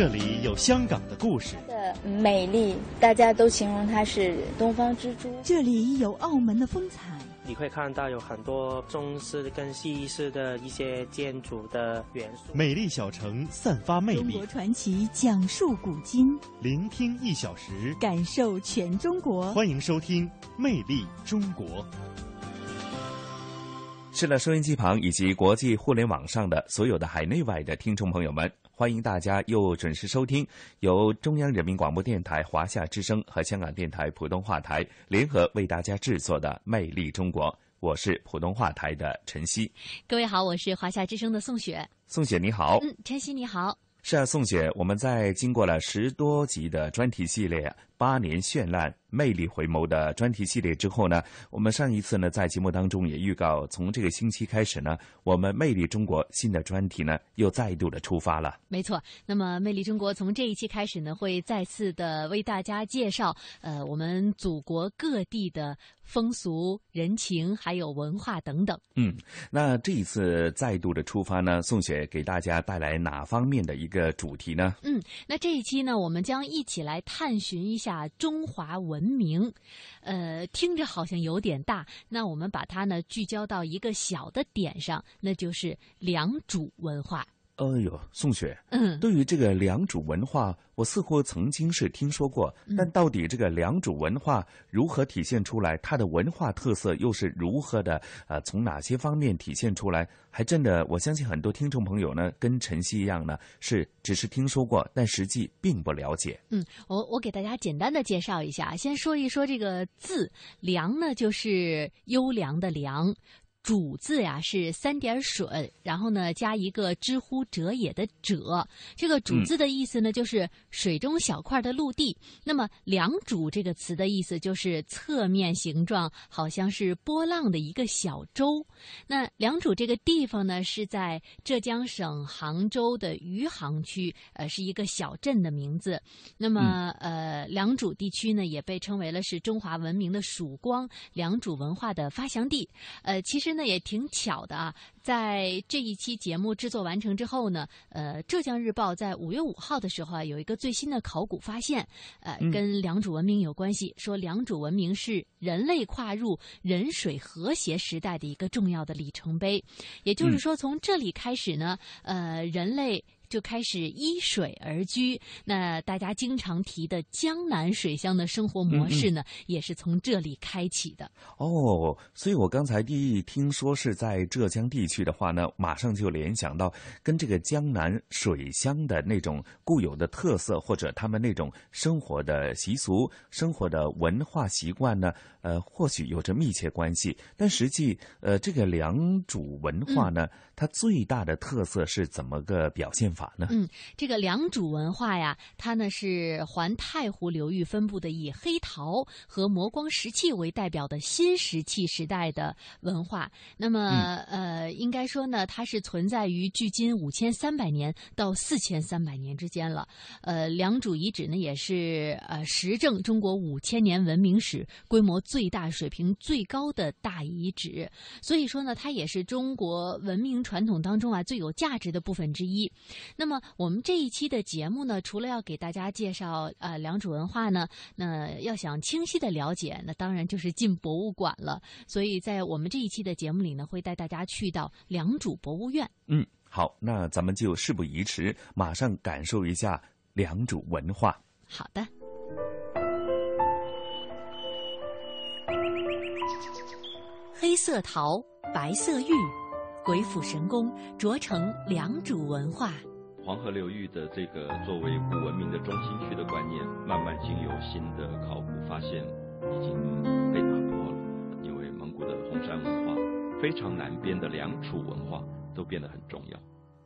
这里有香港的故事，的美丽，大家都形容它是东方之珠。这里有澳门的风采，你会看到有很多中式跟西式的一些建筑的元素。美丽小城散发魅力中国，传奇讲述古今，聆听一小时，感受全中国。欢迎收听《魅力中国》。是了，收音机旁以及国际互联网上的所有的海内外的听众朋友们，欢迎大家又准时收听由中央人民广播电台华夏之声和香港电台普通话台联合为大家制作的《魅力中国》，我是普通话台的陈曦。各位好，我是华夏之声的宋雪。宋雪你好，嗯，晨曦你好。是啊，宋雪，我们在经过了十多集的专题系列《八年绚烂，魅力回眸》的专题系列之后呢，我们上一次呢在节目当中也预告，从这个星期开始呢，我们《魅力中国》新的专题呢又再度的出发了。没错，那么《魅力中国》从这一期开始呢，会再次的为大家介绍，呃，我们祖国各地的风俗人情，还有文化等等。嗯，那这一次再度的出发呢，宋雪给大家带来哪方面的一个主题呢？嗯，那这一期呢，我们将一起来探寻一下中华文文明。呃，听着好像有点大，那我们把它呢聚焦到一个小的点上，那就是良渚文化。哎呦，宋雪，嗯，对于这个良渚文化，我似乎曾经是听说过，但到底这个良渚文化如何体现出来，它的文化特色又是如何的？呃，从哪些方面体现出来？还真的，我相信很多听众朋友呢，跟晨曦一样呢，是只是听说过，但实际并不了解。嗯，我我给大家简单的介绍一下，先说一说这个字“良”呢，就是优良的“良”。渚字呀是三点水，然后呢加一个知乎者也的者。这个主字的意思呢，就是水中小块的陆地。那么良渚这个词的意思就是侧面形状好像是波浪的一个小洲。那良渚这个地方呢，是在浙江省杭州的余杭区，呃，是一个小镇的名字。那么，呃，良渚地区呢，也被称为了是中华文明的曙光，良渚文化的发祥地。呃，其实呢，也挺巧的啊，在这一期节目制作完成之后呢，呃，浙江日报在五月五号的时候啊，有一个最新的考古发现，呃，跟良渚文明有关系，说良渚文明是人类跨入人水和谐时代的一个重要的里程碑。也就是说，从这里开始呢，呃，人类。就开始依水而居，那大家经常提的江南水乡的生活模式呢，也是从这里开启的。哦，所以我刚才第一听说是在浙江地区的话呢，马上就联想到跟这个江南水乡的那种固有的特色，或者他们那种生活的习俗、生活的文化习惯呢，呃，或许有着密切关系。但实际，呃，这个良渚文化呢，它最大的特色是怎么个表现法呢？嗯，这个良渚文化呀，它呢是环太湖流域分布的以黑陶和磨光石器为代表的新石器时代的文化。那么，呃，应该说呢，它是存在于距今五千三百年到四千三百年之间了。呃，良渚遗址呢，也是呃实证中国五千年文明史规模最大、水平最高的大遗址。所以说呢，它也是中国文明传统当中啊最有价值的部分之一。那么我们这一期的节目呢，除了要给大家介绍呃良渚文化呢，那要想清晰的了解，那当然就是进博物馆了。所以在我们这一期的节目里呢，会带大家去到良渚博物院。嗯，好，那咱们就事不宜迟，马上感受一下良渚文化。好的。黑色陶，白色玉，鬼斧神工琢成良渚文化。黄河流域的这个作为古文明的中心区的观念，慢慢经由新的考古发现，已经被打破了。因为蒙古的红山文化、非常南边的良渚文化都变得很重要。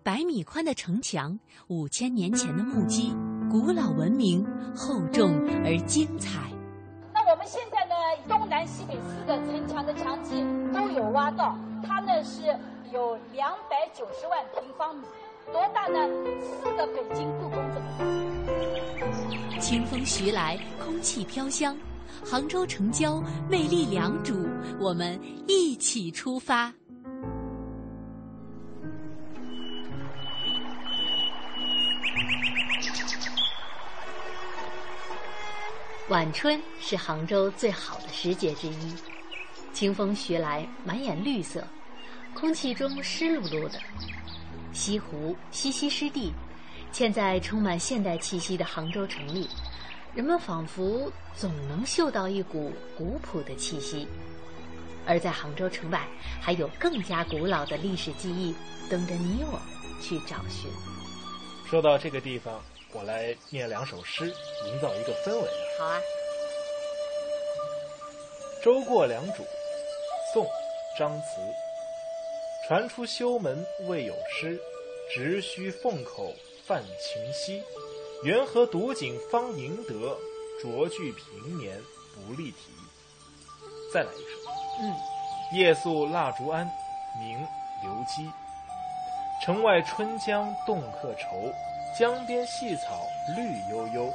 百米宽的城墙，五千年前的木屐，古老文明，厚重而精彩。那我们现在呢，东南西北四个城墙的墙基都有挖到，它呢是有两百九十万平方米，多大呢？四个北京故宫这么大。清风徐来，空气飘香，杭州城郊魅力良渚，我们一起出发。晚春是杭州最好的时节之一，清风徐来，满眼绿色，空气中湿漉漉的。西湖西溪湿地，嵌在充满现代气息的杭州城里，人们仿佛总能嗅到一股古朴的气息。而在杭州城外，还有更加古老的历史记忆等着你我去找寻。说到这个地方，我来念两首诗，营造一个氛围。好啊。舟过良渚，宋·张慈。传出修门未有诗，直须凤口泛晴溪。缘何独景方赢得，着句平年不立题。再来一首。嗯。夜宿蜡烛庵，明·刘基。城外春江动客愁，江边细草绿悠悠。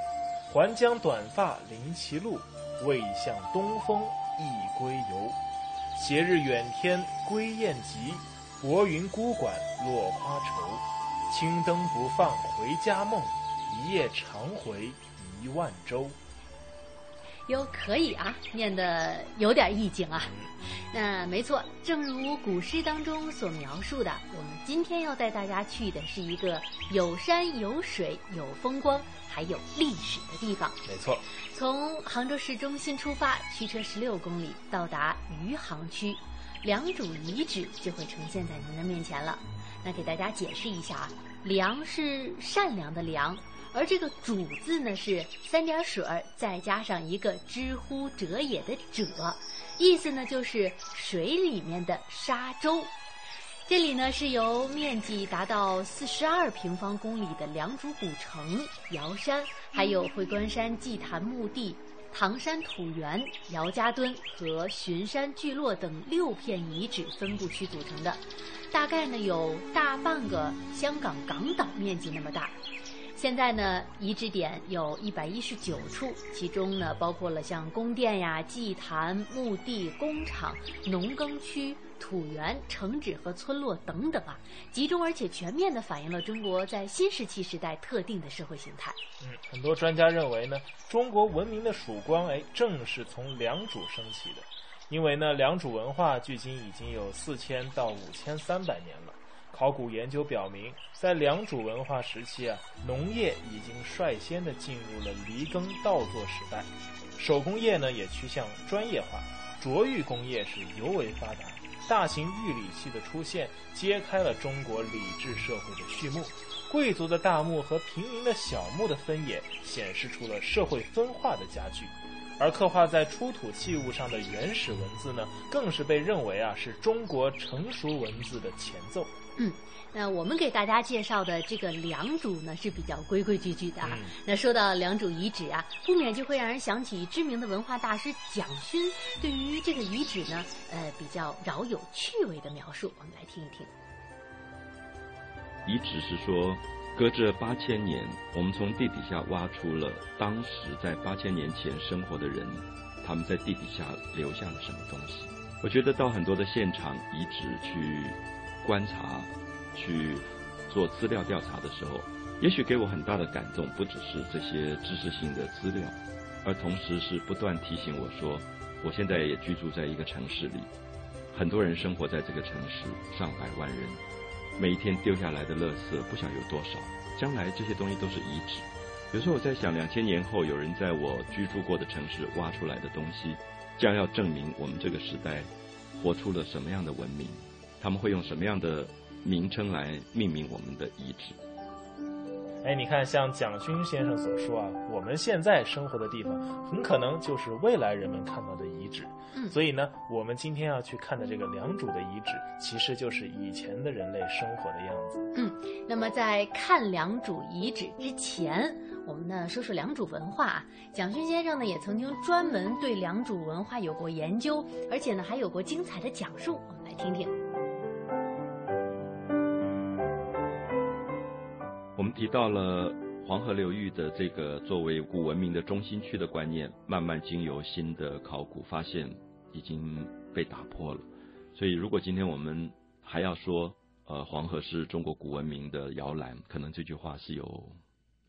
还将短发临其路，未向东风一归游。斜日远天归雁急。薄云孤馆落花愁，青灯不放回家梦，一夜长回一万州。哟，可以啊，念的有点意境啊。那没错，正如古诗当中所描述的，我们今天要带大家去的是一个有山有水有风光还有历史的地方。没错，从杭州市中心出发，驱车十六公里到达余杭区。良渚遗址就会呈现在您的面前了。那给大家解释一下啊，良是善良的良，而这个渚字呢是三点水儿再加上一个知乎者也的者，意思呢就是水里面的沙洲。这里呢是由面积达到四十二平方公里的良渚古城、瑶山，还有会观山祭坛墓地。唐山土原、姚家墩和巡山聚落等六片遗址分布区组成的，大概呢有大半个香港港岛面积那么大。现在呢，遗址点有一百一十九处，其中呢包括了像宫殿呀、祭坛、墓地、工厂、农耕区、土原、城址和村落等等啊，集中而且全面地反映了中国在新石器时代特定的社会形态。嗯，很多专家认为呢，中国文明的曙光哎，正是从良渚升起的，因为呢，良渚文化距今已经有四千到五千三百年了。考古研究表明，在良渚文化时期啊，农业已经率先的进入了犁耕稻作时代，手工业呢也趋向专业化，琢玉工业是尤为发达，大型玉理器的出现揭开了中国礼制社会的序幕，贵族的大墓和平民的小墓的分野显示出了社会分化的加剧。而刻画在出土器物上的原始文字呢，更是被认为啊是中国成熟文字的前奏。嗯，那我们给大家介绍的这个良渚呢是比较规规矩矩的啊。那说到良渚遗址啊，不免就会让人想起知名的文化大师蒋勋对于这个遗址呢，呃，比较饶有趣味的描述。我们来听一听。遗址是说。隔着八千年，我们从地底下挖出了当时在八千年前生活的人，他们在地底下留下了什么东西？我觉得到很多的现场遗址去观察、去做资料调查的时候，也许给我很大的感动，不只是这些知识性的资料，而同时是不断提醒我说，我现在也居住在一个城市里，很多人生活在这个城市，上百万人。每一天丢下来的垃圾不想有多少，将来这些东西都是遗址。有时候我在想，两千年后有人在我居住过的城市挖出来的东西，将要证明我们这个时代活出了什么样的文明？他们会用什么样的名称来命名我们的遗址？哎，你看，像蒋勋先生所说啊，我们现在生活的地方，很可能就是未来人们看到的遗址。嗯，所以呢，我们今天要去看的这个良渚的遗址，其实就是以前的人类生活的样子。嗯，那么在看良渚遗址之前，我们呢说说良渚文化啊。蒋勋先生呢也曾经专门对良渚文化有过研究，而且呢还有过精彩的讲述，我们来听听。提到了黄河流域的这个作为古文明的中心区的观念，慢慢经由新的考古发现已经被打破了。所以，如果今天我们还要说，呃，黄河是中国古文明的摇篮，可能这句话是有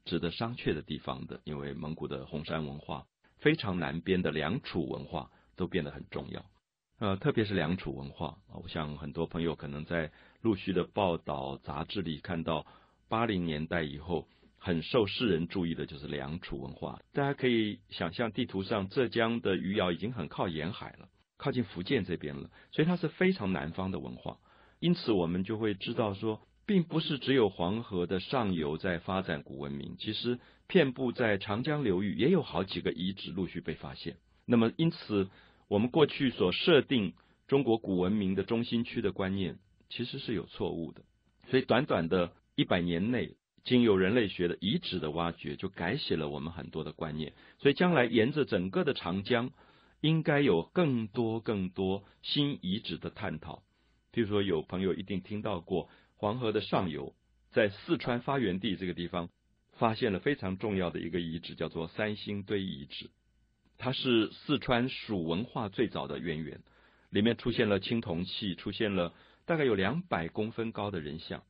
值得商榷的地方的。因为蒙古的红山文化非常南边的良渚文化都变得很重要。呃，特别是良渚文化，我想很多朋友可能在陆续的报道杂志里看到，八零年代以后很受世人注意的就是良渚文化。大家可以想象，地图上浙江的余姚已经很靠沿海了，靠近福建这边了，所以它是非常南方的文化。因此，我们就会知道说，并不是只有黄河的上游在发展古文明，其实遍布在长江流域也有好几个遗址陆续被发现。那么，因此。我们过去所设定中国古文明的中心区的观念，其实是有错误的。所以，短短的一百年内，经由人类学的遗址的挖掘，就改写了我们很多的观念。所以，将来沿着整个的长江，应该有更多更多新遗址的探讨。譬如说，有朋友一定听到过黄河的上游，在四川发源地这个地方，发现了非常重要的一个遗址，叫做三星堆遗址。它是四川蜀文化最早的渊源，里面出现了青铜器，出现了大概有两百公分高的人像，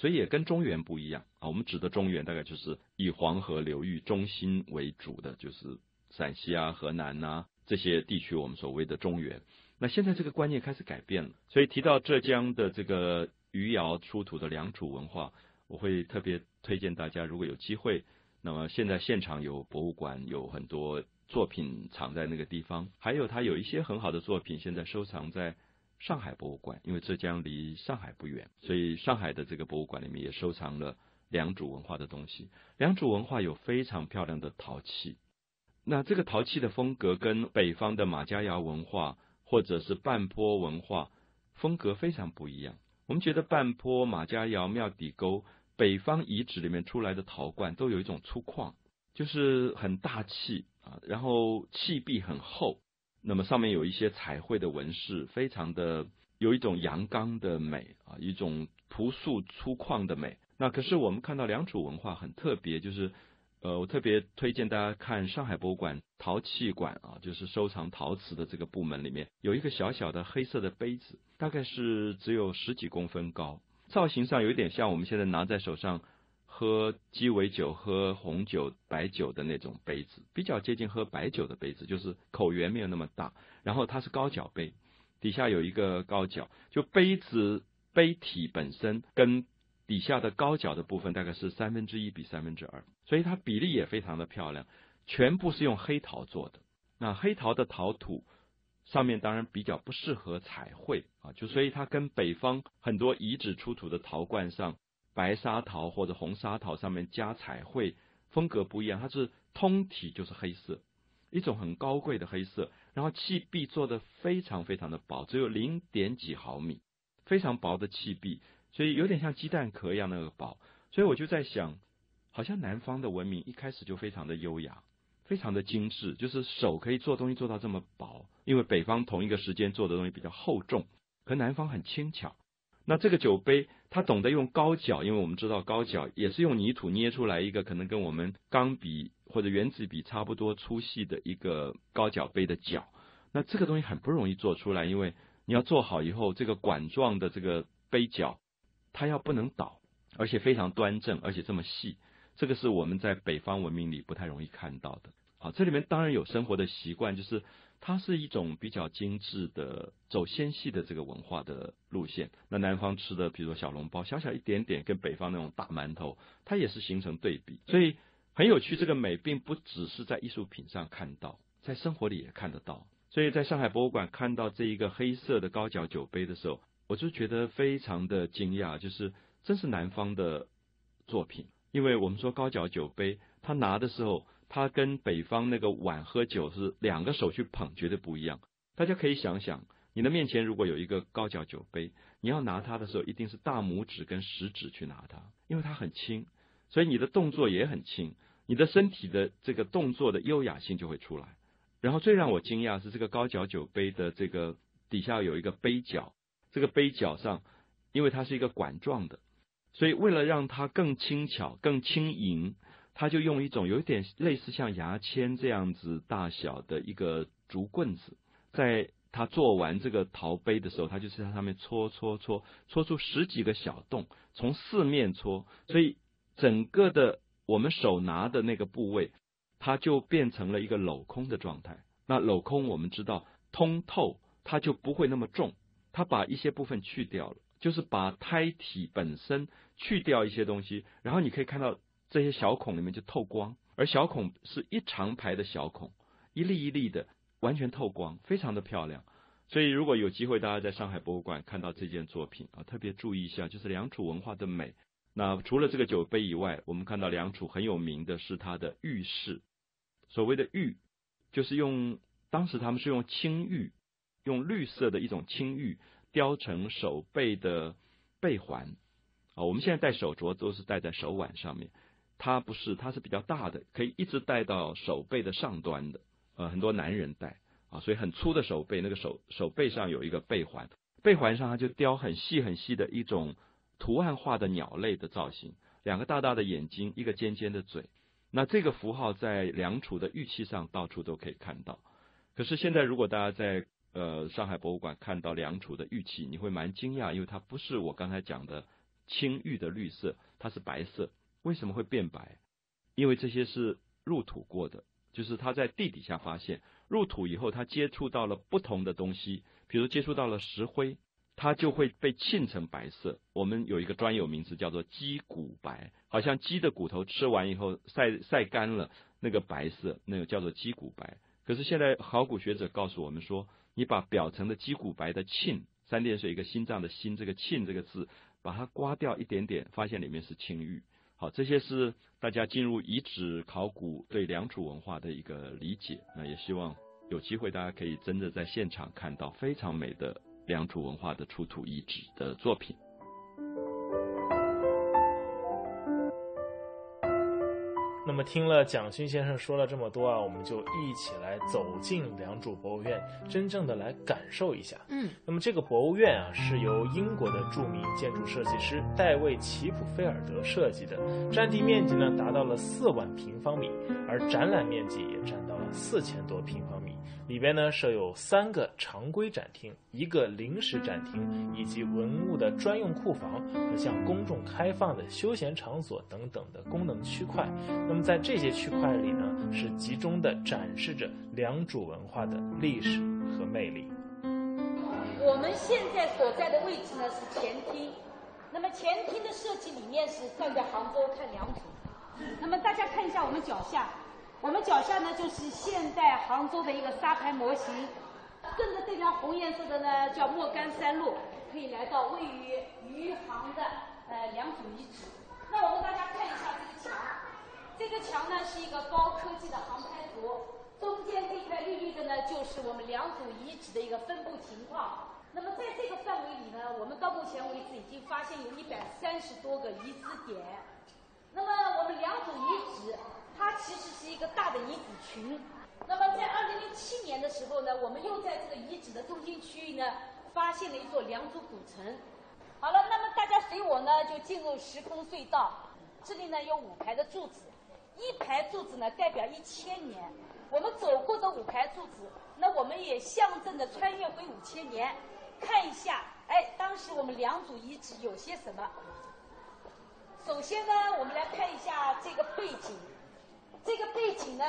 所以也跟中原不一样啊。我们指的中原大概就是以黄河流域中心为主的，就是陕西啊、河南呐这些地区，我们所谓的中原。那现在这个观念开始改变了，所以提到浙江的这个余姚出土的良渚文化，我会特别推荐大家，如果有机会，那么现在现场有博物馆，有很多。作品藏在那个地方，还有他有一些很好的作品，现在收藏在上海博物馆。因为浙江离上海不远，所以上海的这个博物馆里面也收藏了良渚文化的东西。良渚文化有非常漂亮的陶器，那这个陶器的风格跟北方的马家窑文化或者是半坡文化风格非常不一样。我们觉得半坡、马家窑、庙底沟北方遗址里面出来的陶罐都有一种粗犷，就是很大气啊。然后器壁很厚，那么上面有一些彩绘的纹饰，非常的有一种阳刚的美啊，一种朴素粗犷的美。那可是我们看到良渚文化很特别，就是呃，我特别推荐大家看上海博物馆陶器馆啊，就是收藏陶瓷的这个部门里面有一个小小的黑色的杯子，大概是只有十几公分高，造型上有点像我们现在拿在手上。喝鸡尾酒、喝红酒、白酒的那种杯子，比较接近喝白酒的杯子，就是口圆没有那么大。然后它是高脚杯，底下有一个高脚，就杯子杯体本身跟底下的高脚的部分大概是三分之一比三分之二，所以它比例也非常的漂亮。全部是用黑陶做的，那黑陶的陶土上面当然比较不适合彩绘啊，就所以它跟北方很多遗址出土的陶罐上。白砂陶或者红砂陶上面加彩绘，风格不一样。它是通体就是黑色，一种很高贵的黑色。然后器壁做的非常非常的薄，只有零点几毫米，非常薄的器壁，所以有点像鸡蛋壳一样那个薄。所以我就在想，好像南方的文明一开始就非常的优雅，非常的精致，就是手可以做东西做到这么薄。因为北方同一个时间做的东西比较厚重，可南方很轻巧。那这个酒杯，它懂得用高脚，因为我们知道高脚也是用泥土捏出来一个可能跟我们钢笔或者圆子笔差不多粗细的一个高脚杯的脚。那这个东西很不容易做出来，因为你要做好以后，这个管状的这个杯脚，它要不能倒，而且非常端正，而且这么细，这个是我们在北方文明里不太容易看到的。好，这里面当然有生活的习惯，就是。它是一种比较精致的走纤细的这个文化的路线。那南方吃的，比如说小笼包，小小一点点，跟北方那种大馒头，它也是形成对比。所以很有趣，这个美并不只是在艺术品上看到，在生活里也看得到。所以在上海博物馆看到这一个黑色的高脚酒杯的时候，我就觉得非常的惊讶，就是真是南方的作品。因为我们说高脚酒杯，他拿的时候。它跟北方那个碗喝酒是两个手去捧，绝对不一样。大家可以想想，你的面前如果有一个高脚酒杯，你要拿它的时候，一定是大拇指跟食指去拿它，因为它很轻，所以你的动作也很轻，你的身体的这个动作的优雅性就会出来。然后最让我惊讶是这个高脚酒杯的这个底下有一个杯角，这个杯角上，因为它是一个管状的，所以为了让它更轻巧、更轻盈。他就用一种有点类似像牙签这样子大小的一个竹棍子，在他做完这个陶杯的时候，他就是在上面搓搓搓，搓出十几个小洞，从四面搓，所以整个的我们手拿的那个部位它就变成了一个镂空的状态。那镂空我们知道通透，它就不会那么重，它把一些部分去掉了，就是把胎体本身去掉一些东西，然后你可以看到这些小孔里面就透光，而小孔是一长排的小孔，一粒一粒的，完全透光，非常的漂亮。所以如果有机会，大家在上海博物馆看到这件作品啊，特别注意一下，就是良渚文化的美。那除了这个酒杯以外，我们看到良渚很有名的是它的玉饰。所谓的玉，就是用当时他们是用青玉，用绿色的一种青玉雕成手背的背环。啊，我们现在戴手镯都是戴在手腕上面，它不是，它是比较大的，可以一直戴到手背的上端的。呃，很多男人戴啊，所以很粗的手背，那个手手背上有一个背环，背环上它就雕很细很细的一种。图案化的鸟类的造型，两个大大的眼睛，一个尖尖的嘴。那这个符号在梁楚的玉器上到处都可以看到。可是现在，如果大家在呃上海博物馆看到梁楚的玉器，你会蛮惊讶，因为它不是我刚才讲的青玉的绿色，它是白色。为什么会变白？因为这些是入土过的，就是它在地底下发现入土以后，它接触到了不同的东西，比如接触到了石灰。它就会被沁成白色。我们有一个专有名词叫做鸡骨白，好像鸡的骨头吃完以后晒晒干了，那个白色，那个叫做鸡骨白。可是现在考古学者告诉我们说，你把表层的鸡骨白的沁，三点水一个心脏的心，这个沁这个字，把它刮掉一点点，发现里面是青玉。好，这些是大家进入遗址考古对良渚文化的一个理解。那也希望有机会大家可以真的在现场看到非常美的。良渚文化的出土遗址的作品。么，听了蒋勋先生说了这么多啊，我们就一起来走进良渚博物院，真正的来感受一下。嗯，那么这个博物院啊，是由英国的著名建筑设计师戴维·齐普菲尔德设计的，占地面积呢达到了四万平方米，而展览面积也占到了四千多平方米。里边呢设有三个常规展厅、一个临时展厅，以及文物的专用库房和向公众开放的休闲场所等等的功能区块。那么在这些区块里呢，是集中的展示着良渚文化的历史和魅力。我们现在所在的位置呢是前厅，那么前厅的设计理念是站在杭州看良渚。那么大家看一下我们脚下。我们脚下呢，就是现代杭州的一个沙盘模型。顺着这条红颜色的呢，叫莫干山路，可以来到位于余杭的呃良渚遗址。那我们大家看一下这个墙，这个墙呢是一个高科技的航拍图，中间这块绿绿的呢，就是我们良渚遗址的一个分布情况。那么在这个范围里呢，我们到目前为止已经发现有一百三十多个遗址点。那么我们良渚遗址。它其实是一个大的遗址群。那么在二零零七年的时候呢，我们又在这个遗址的中心区域呢，发现了一座良渚古城。好了，那么大家随我呢，就进入时空隧道。这里呢有五排的柱子，一排柱子呢代表一千年。我们走过这五排柱子，那我们也象征着穿越回五千年，看一下，哎，当时我们良渚遗址有些什么。首先呢，我们来看一下这个背景。这个背景呢，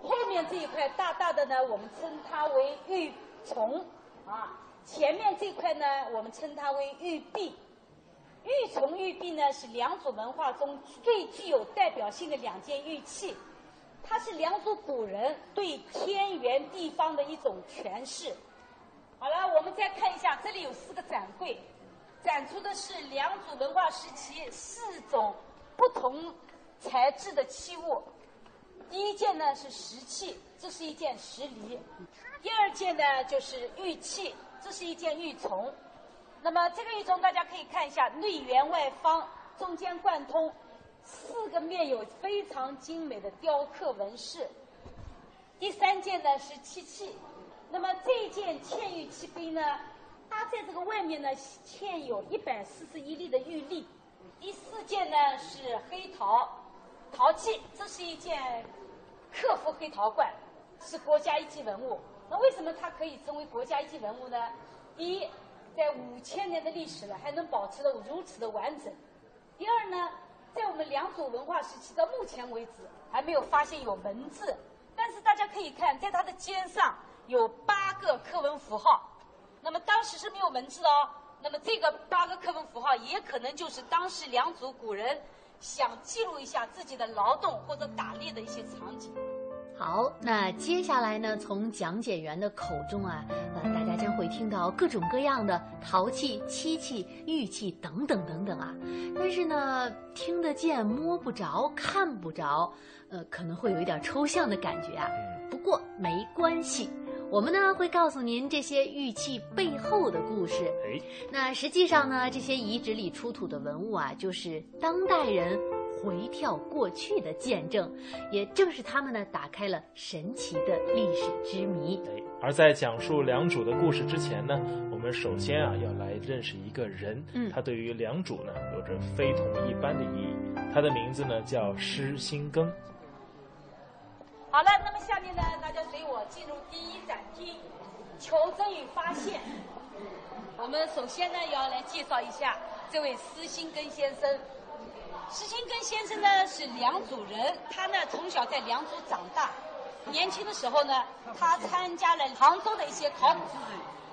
后面这一块大大的呢，我们称它为玉琮啊。前面这块呢，我们称它为玉璧。玉琮、玉璧呢，是良渚文化中最具有代表性的两件玉器，它是良渚古人对天圆地方的一种诠释。好了，我们再看一下，这里有四个展柜，展出的是良渚文化时期四种不同。材质的器物，第一件呢是石器，这是一件石梨；第二件呢就是玉器，这是一件玉琮。那么这个玉琮大家可以看一下，内圆外方，中间贯通，四个面有非常精美的雕刻纹饰。第三件呢是漆器，那么这件嵌玉器杯呢，它在这个外面呢嵌有一百四十一粒的玉粒。第四件呢是黑陶。陶器，这是一件克夫黑陶罐，是国家一级文物。那为什么它可以成为国家一级文物呢？第一，在五千年的历史了，还能保持的如此的完整。第二呢，在我们良渚文化时期到目前为止还没有发现有文字，但是大家可以看，在它的肩上有八个刻文符号。那么当时是没有文字的哦。那么这个八个刻文符号也可能就是当时良渚古人想记录一下自己的劳动或者打猎的一些场景。好，那接下来呢，从讲解员的口中啊，呃，大家将会听到各种各样的陶器、漆器、玉器等等等等啊。但是呢，听得见摸不着、看不着，呃，可能会有一点抽象的感觉啊。不过没关系。我们呢会告诉您这些玉器背后的故事。哎，那实际上呢，这些遗址里出土的文物啊，就是当代人回跳过去的见证，也正是他们呢打开了神奇的历史之谜。哎，而在讲述良渚的故事之前呢，我们首先啊要来认识一个人，嗯，他对于良渚呢有着非同一般的意义。他的名字呢叫施新庚。好了，那么下面呢，大家随我进入第一展厅——求真与发现。我们首先呢，要来介绍一下这位施新根先生。施新根先生呢是良渚人，他呢从小在良渚长大。年轻的时候呢，他参加了杭州的一些考古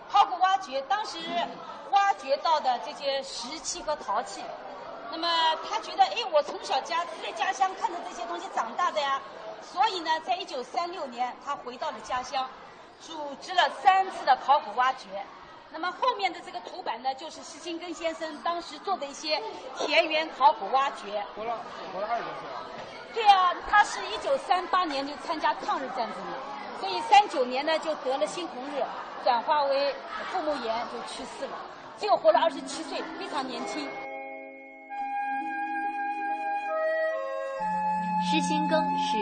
考古挖掘，当时挖掘到的这些石器和陶器。那么他觉得，哎，我从小家在家乡看着这些东西长大的呀。所以呢，在一九三六年，他回到了家乡，组织了三次的考古挖掘。那么后面的这个图板呢，就是施新庚先生当时做的一些田园考古挖掘。活了，活了二十多岁啊。对啊，他是一九三八年就参加抗日战争了，所以三九年呢就得了猩红热，转化为腹膜炎就去世了，只有活了二十七岁，非常年轻。施新庚是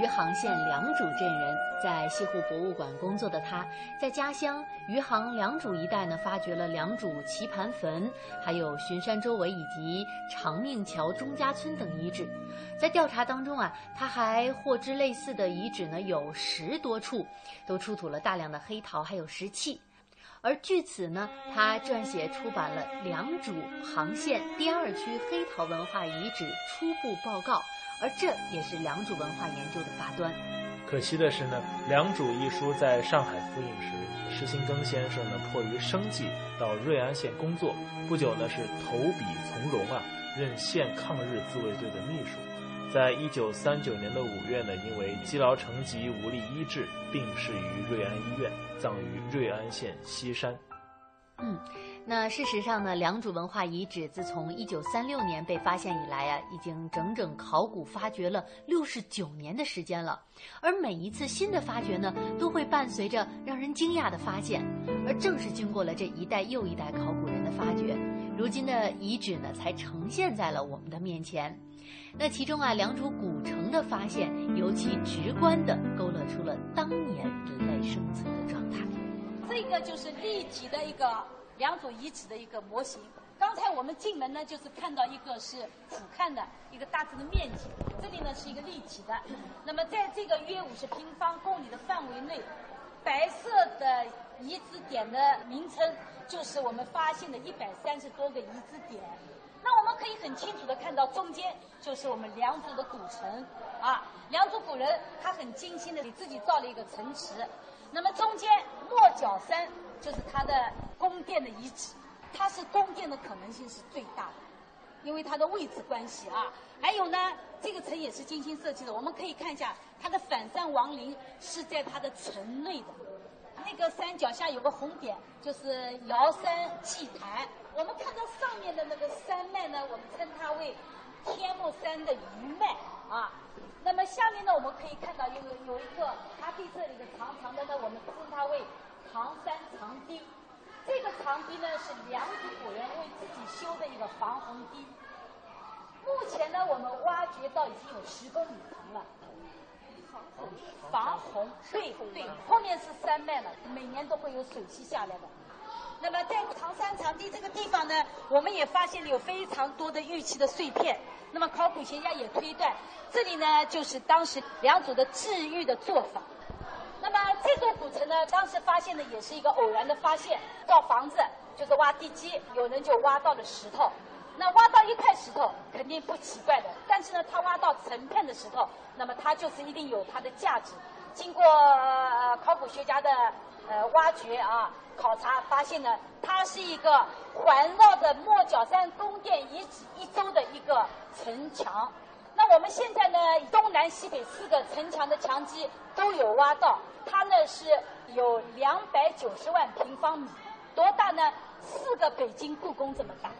余杭县良渚镇人，在西湖博物馆工作的他，在家乡余杭良渚一带呢，发掘了良渚棋盘坟，还有巡山周围以及长命桥钟家村等遗址。在调查当中啊，他还获知类似的遗址呢有十多处，都出土了大量的黑陶还有石器。而据此呢，他撰写出版了《良渚杭县第二区黑陶文化遗址初步报告》。而这也是良渚文化研究的发端。可惜的是呢，《良渚》一书在上海复印时，施新庚先生呢迫于生计到瑞安县工作，不久呢是投笔从戎啊，任县抗日自卫队的秘书。在一九三九年的五月呢，因为积劳成疾无力医治，病逝于瑞安医院，葬于瑞安县西山。嗯。那事实上呢，良渚文化遗址自从一九三六年被发现以来啊，已经整整考古发掘了六十九年的时间了。而每一次新的发掘呢，都会伴随着让人惊讶的发现。而正是经过了这一代又一代考古人的发掘，如今的遗址呢，才呈现在了我们的面前。那其中啊，良渚古城的发现，尤其直观地勾勒出了当年人类生存的状态。这个就是立体的一个。良渚遗址的一个模型。刚才我们进门呢，就是看到一个是俯瞰的一个大致的面积，这里呢是一个立体的。那么在这个约五十平方公里的范围内，白色的遗址点的名称就是我们发现的一百三十多个遗址点。那我们可以很清楚的看到，中间就是我们良渚的古城啊。良渚古人他很精心的给自己造了一个城池。那么中间莫角山。就是它的宫殿的遗址，它是宫殿的可能性是最大的，因为它的位置关系啊。还有呢，这个城也是精心设计的。我们可以看一下，它的反山王陵是在它的城内的。那个山脚下有个红点，就是瑶山祭坛。我们看到上面的那个山脉呢，我们称它为天目山的余脉啊。那么下面呢，我们可以看到有有一个它地这里的长长的呢，我们称它为。唐山长堤，这个长堤呢是良渚古人为自己修的一个防洪堤。目前呢，我们挖掘到已经有十公里长了。防洪，对对，后面是山脉了，每年都会有水汽下来的。那么在长山长堤这个地方呢，我们也发现了有非常多的玉器的碎片。那么考古学家也推断，这里呢就是当时良渚的治玉的做法。那么这座古城呢，当时发现的也是一个偶然的发现，造房子就是挖地基，有人就挖到了石头，那挖到一块石头肯定不奇怪的，但是呢，他挖到成片的石头，那么它就是一定有它的价值。经过呃考古学家的呃挖掘啊考察，发现呢，它是一个环绕着莫角山宫殿遗址一周的一个城墙。那我们现在呢，东南西北四个城墙的墙基都有挖到，它呢是有两百九十万平方米，多大呢？四个北京故宫这么大。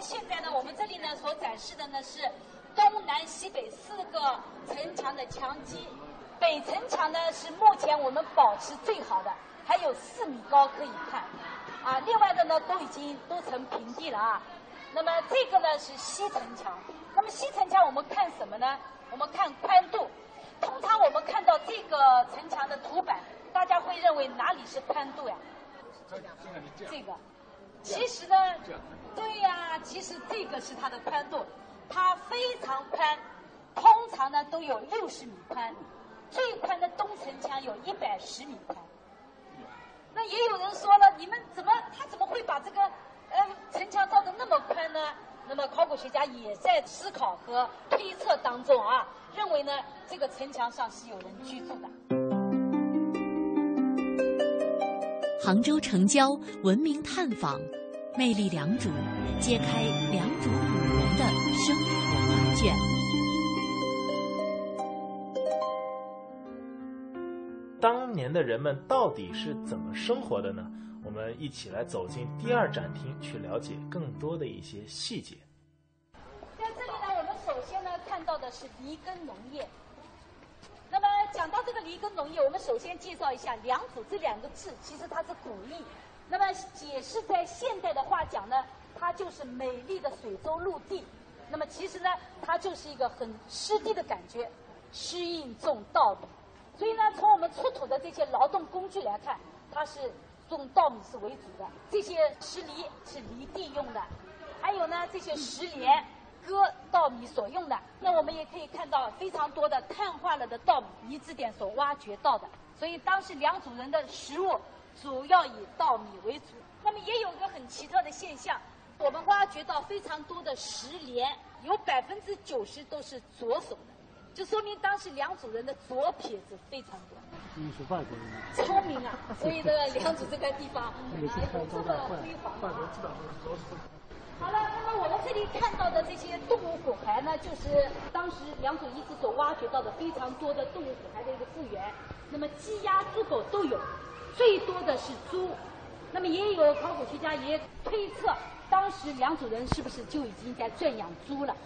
现在呢，我们这里呢所展示的呢是东南西北四个城墙的墙基，北城墙呢是目前我们保持最好的，还有四米高可以看，啊，另外的呢都已经都成平地了啊。那么这个呢是西城墙，那么西城墙我们看什么呢？我们看宽度。通常我们看到这个城墙的图板，大家会认为哪里是宽度呀？这个。其实呢，对呀，其实这个是它的宽度，它非常宽，通常呢都有六十米宽，最宽的东城墙有一百十米宽。那也有人说了，你们怎么他怎么会把这个呃城墙造的那么宽呢？那么考古学家也在思考和推测当中啊，认为呢这个城墙上是有人居住的。杭州城郊文明探访，魅力良渚，揭开良渚古人的生活画卷。当年的人们到底是怎么生活的呢？我们一起来走进第二展厅，去了解更多的一些细节。在这里呢，我们首先呢看到的是犁耕农业。那么讲到这个犁耕农业，我们首先介绍一下“良渚”这两个字，其实它是古意。那么解释在现代的话讲呢，它就是美丽的水洲陆地。那么其实呢，它就是一个很湿地的感觉，适应种稻米。所以呢，从我们出土的这些劳动工具来看，它是种稻米是为主的。这些石犁是犁地用的，还有呢这些石镰。割稻米所用的，那我们也可以看到非常多的碳化了的稻米遗址点所挖掘到的，所以当时良渚人的食物主要以稻米为主。那么也有一个很奇特的现象，我们挖掘到非常多的石镰，有百分之九十都是左手的，就说明当时良渚人的左撇子非常多。你是外国人。聪明啊，所以这个良渚这个地方啊有这么辉煌。好了，那么我们这里看到的这些动物骨骸呢，就是当时良渚遗址所挖掘到的非常多的动物骨骸的一个复原。那么鸡、鸭、猪、狗都有，最多的是猪。那么也有考古学家也推测，当时良渚人是不是就已经在圈养猪了？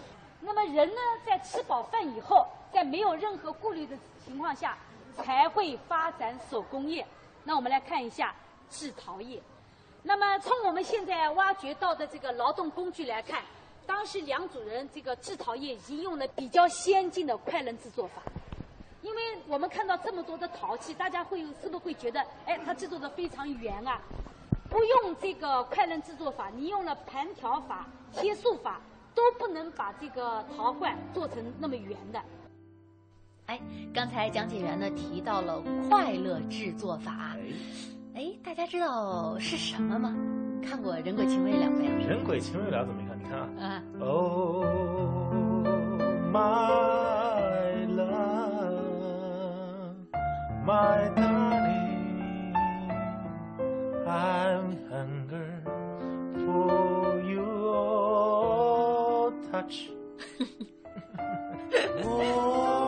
那么人呢，在吃饱饭以后，在没有任何顾虑的情况下，才会发展手工业。那我们来看一下制陶业。那么，从我们现在挖掘到的这个劳动工具来看，当时良渚人这个制陶业已经用了比较先进的快冷制作法。因为我们看到这么多的陶器，大家会是不是会觉得，哎，它制作的非常圆啊？不用这个快冷制作法，你用了盘条法、贴塑法，都不能把这个陶罐做成那么圆的。哎，刚才讲解员呢提到了快乐制作法。哎，大家知道是什么吗？看过《人鬼情未了》没有？人鬼情未了怎么没看？你看啊。Oh my my darling, I'm hunger for your oh, touch. 零 oh.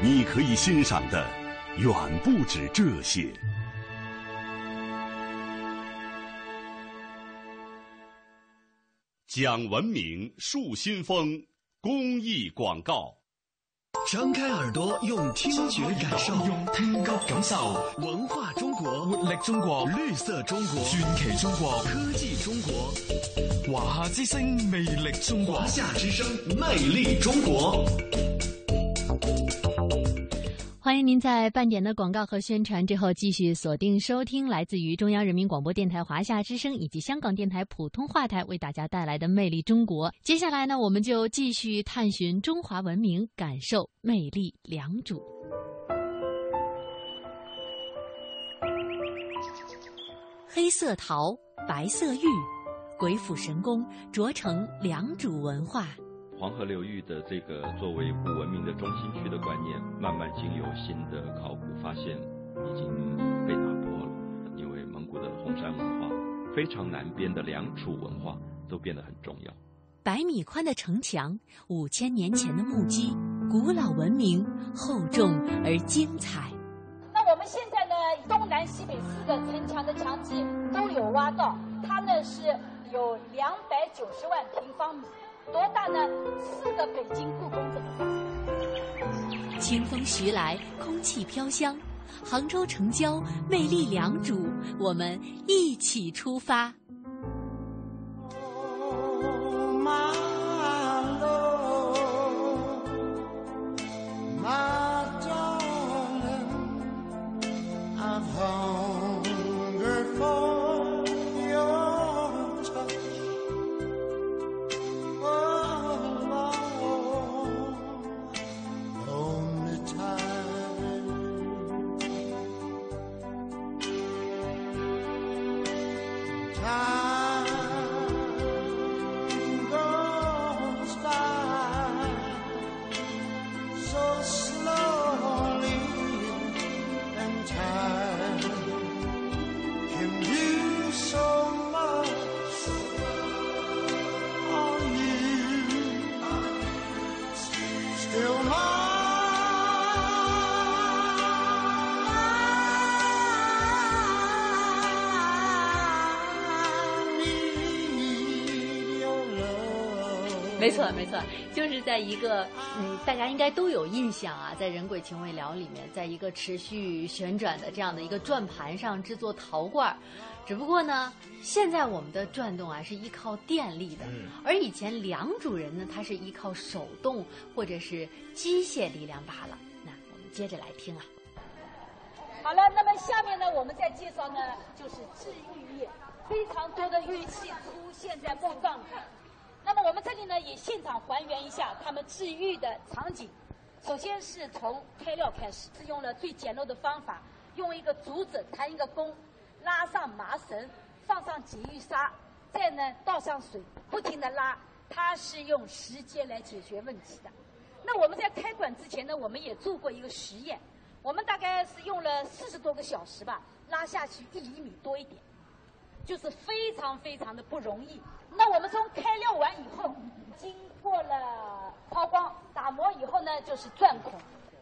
你可以欣赏的远不止这些。讲文明树新风公益广告。张开耳朵，用听觉感受，用听觉感受文化中国，活力中国，绿色中国，传奇中国，科技中国。华夏之声，魅力中国。华夏之声，魅力中国。欢迎您在半点的广告和宣传之后，继续锁定收听来自于中央人民广播电台华夏之声以及香港电台普通话台为大家带来的《魅力中国》。接下来呢，我们就继续探寻中华文明，感受魅力良渚。黑色陶，白色玉，鬼斧神工琢成良渚文化。黄河流域的这个作为古文明的中心区的观念，慢慢经由新的考古发现，已经被打破了。因为蒙古的红山文化、非常南边的良渚文化都变得很重要。百米宽的城墙，五千年前的木基，古老文明，厚重而精彩。那我们现在呢，东南西北四个城墙的墙基都有挖到，它呢是有两百九十万平方米。多大呢？四个北京故宫这么大。清风徐来，空气飘香，杭州城郊魅力良渚，我们一起出发。没错，没错，就是在一个嗯，大家应该都有印象啊，在《人鬼情未了》里面，在一个持续旋转的这样的一个转盘上制作陶罐只不过呢，现在我们的转动啊是依靠电力的，而以前良渚人呢，他是依靠手动或者是机械力量罢了。那我们接着来听啊。好了，那么下面呢，我们再介绍呢，就是制玉业，非常多的玉器出现在墓葬里。那么我们这里呢，也现场还原一下他们治愈的场景。首先是从开料开始，是用了最简陋的方法，用一个竹子弹一个弓，拉上麻绳，放上解玉沙，再呢倒上水，不停的拉。它是用时间来解决问题的。那我们在开馆之前呢，我们也做过一个实验，我们大概是用了四十多个小时吧，拉下去一厘米多一点，就是非常非常的不容易。那我们从开料完以后，经过了抛光、打磨以后呢，就是钻孔。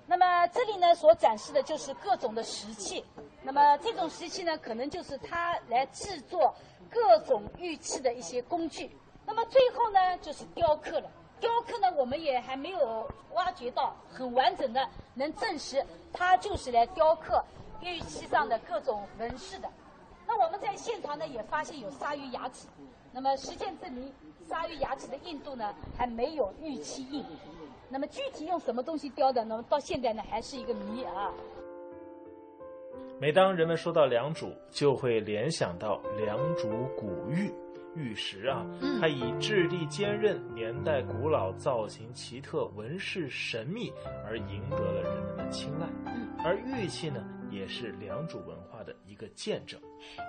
那么这里呢，所展示的就是各种的石器。那么这种石器呢，可能就是它来制作各种玉器的一些工具。那么最后呢，就是雕刻了。雕刻呢，我们也还没有挖掘到很完整的，能证实它就是来雕刻玉器上的各种纹饰的。那我们在现场呢，也发现有鲨鱼牙齿。那么实践证明，鲨鱼牙齿的硬度呢，还没有预期硬。那么具体用什么东西雕的？那么到现在呢，还是一个谜啊。每当人们说到良渚，就会联想到良渚古玉玉石啊，它以质地坚韧、年代古老、造型奇特、纹饰神秘而赢得了人们的青睐。而玉器呢，也是良渚文化的一个见证。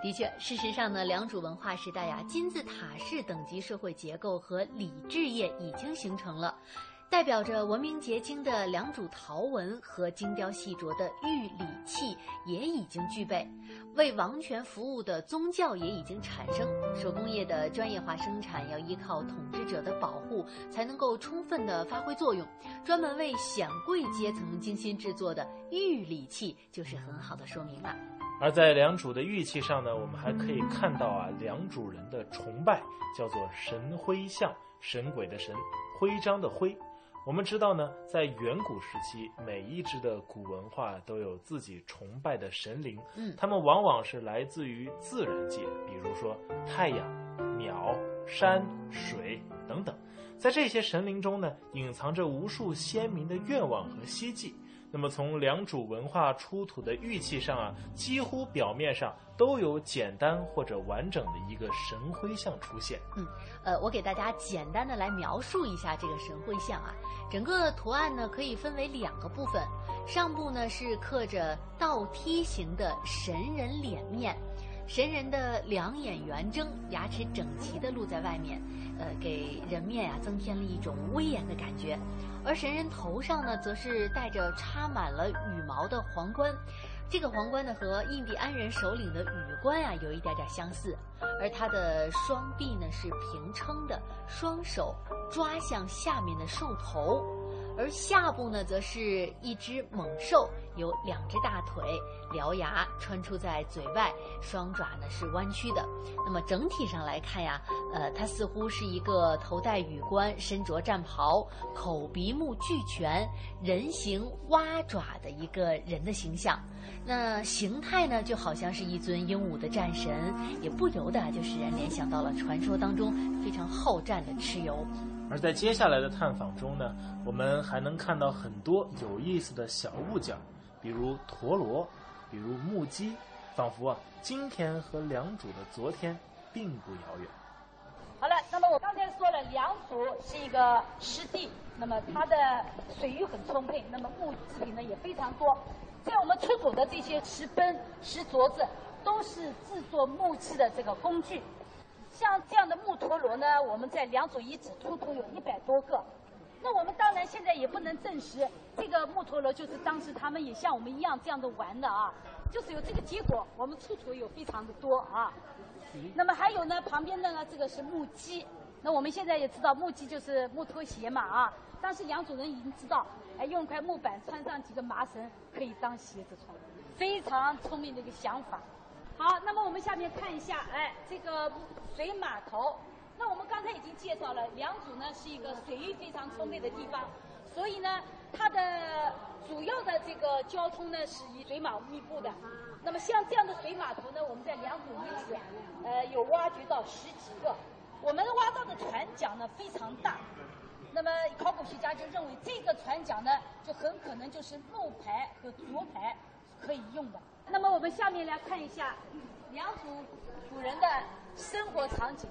的确，事实上呢，良渚文化时代呀，金字塔式等级社会结构和礼制业已经形成了。代表着文明结晶的良渚陶文和精雕细琢的玉礼器也已经具备，为王权服务的宗教也已经产生。手工业的专业化生产要依靠统治者的保护，才能够充分的发挥作用。专门为显贵阶层精心制作的玉礼器就是很好的说明了。而在良渚的玉器上呢，我们还可以看到啊，良渚人的崇拜叫做神徽像，神鬼的神，徽章的徽。我们知道呢，在远古时期，每一支的古文化都有自己崇拜的神灵，嗯，他们往往是来自于自然界，比如说太阳、鸟、山水等等。在这些神灵中呢，隐藏着无数鲜明的愿望和希冀。那么，从良渚文化出土的玉器上啊，几乎表面上都有简单或者完整的一个神徽像出现。嗯，呃，我给大家简单的来描述一下这个神徽像啊。整个图案呢可以分为两个部分，上部呢是刻着倒梯形的神人脸面，神人的两眼圆睁，牙齿整齐的露在外面，呃，给人面呀增添了一种威严的感觉。而神人头上呢，则是戴着插满了羽毛的皇冠，这个皇冠呢和印第安人首领的羽冠啊有一点点相似，而他的双臂呢是平撑的，双手抓向下面的兽头，而下部呢则是一只猛兽，有两只大腿，獠牙穿出在嘴外，双爪呢是弯曲的。那么整体上来看呀，呃，它似乎是一个头戴羽冠、身着战袍、口鼻目俱全、人形蛙爪的一个人的形象。那形态呢，就好像是一尊英武的战神，也不由得就使人联想到了传说当中非常好战的蚩尤。而在接下来的探访中呢，我们还能看到很多有意思的小物件，比如陀螺，比如木屐，仿佛啊，今天和良渚的昨天并不遥远。好了，那么我刚才说了，良渚是一个湿地，那么它的水域很充沛，那么木制品呢也非常多。在我们出土的这些石崩、石镯子，都是制作木器的这个工具。像这样的木陀螺呢，我们在良渚遗址出土有一百多个。那我们当然现在也不能证实这个木陀螺就是当时他们也像我们一样这样的玩的啊，就是有这个结果，我们出土有非常的多啊。那么还有呢，旁边的呢，这个是木屐。那我们现在也知道木屐就是木拖鞋嘛啊。当时良渚人已经知道，哎，用块木板穿上几个麻绳可以当鞋子穿，非常聪明的一个想法。好，那么我们下面看一下，哎，这个水码头。那我们刚才已经介绍了，良渚呢是一个水域非常充沛的地方，所以呢，它的主要的这个交通呢是以水马密布的。那么像这样的水码头呢，我们在良渚遗址，呃，有挖掘到十几个。我们挖到的船桨呢非常大，那么考古学家就认为这个船桨呢，就很可能就是木排和竹排可以用的。那么我们下面来看一下良渚古人的生活场景。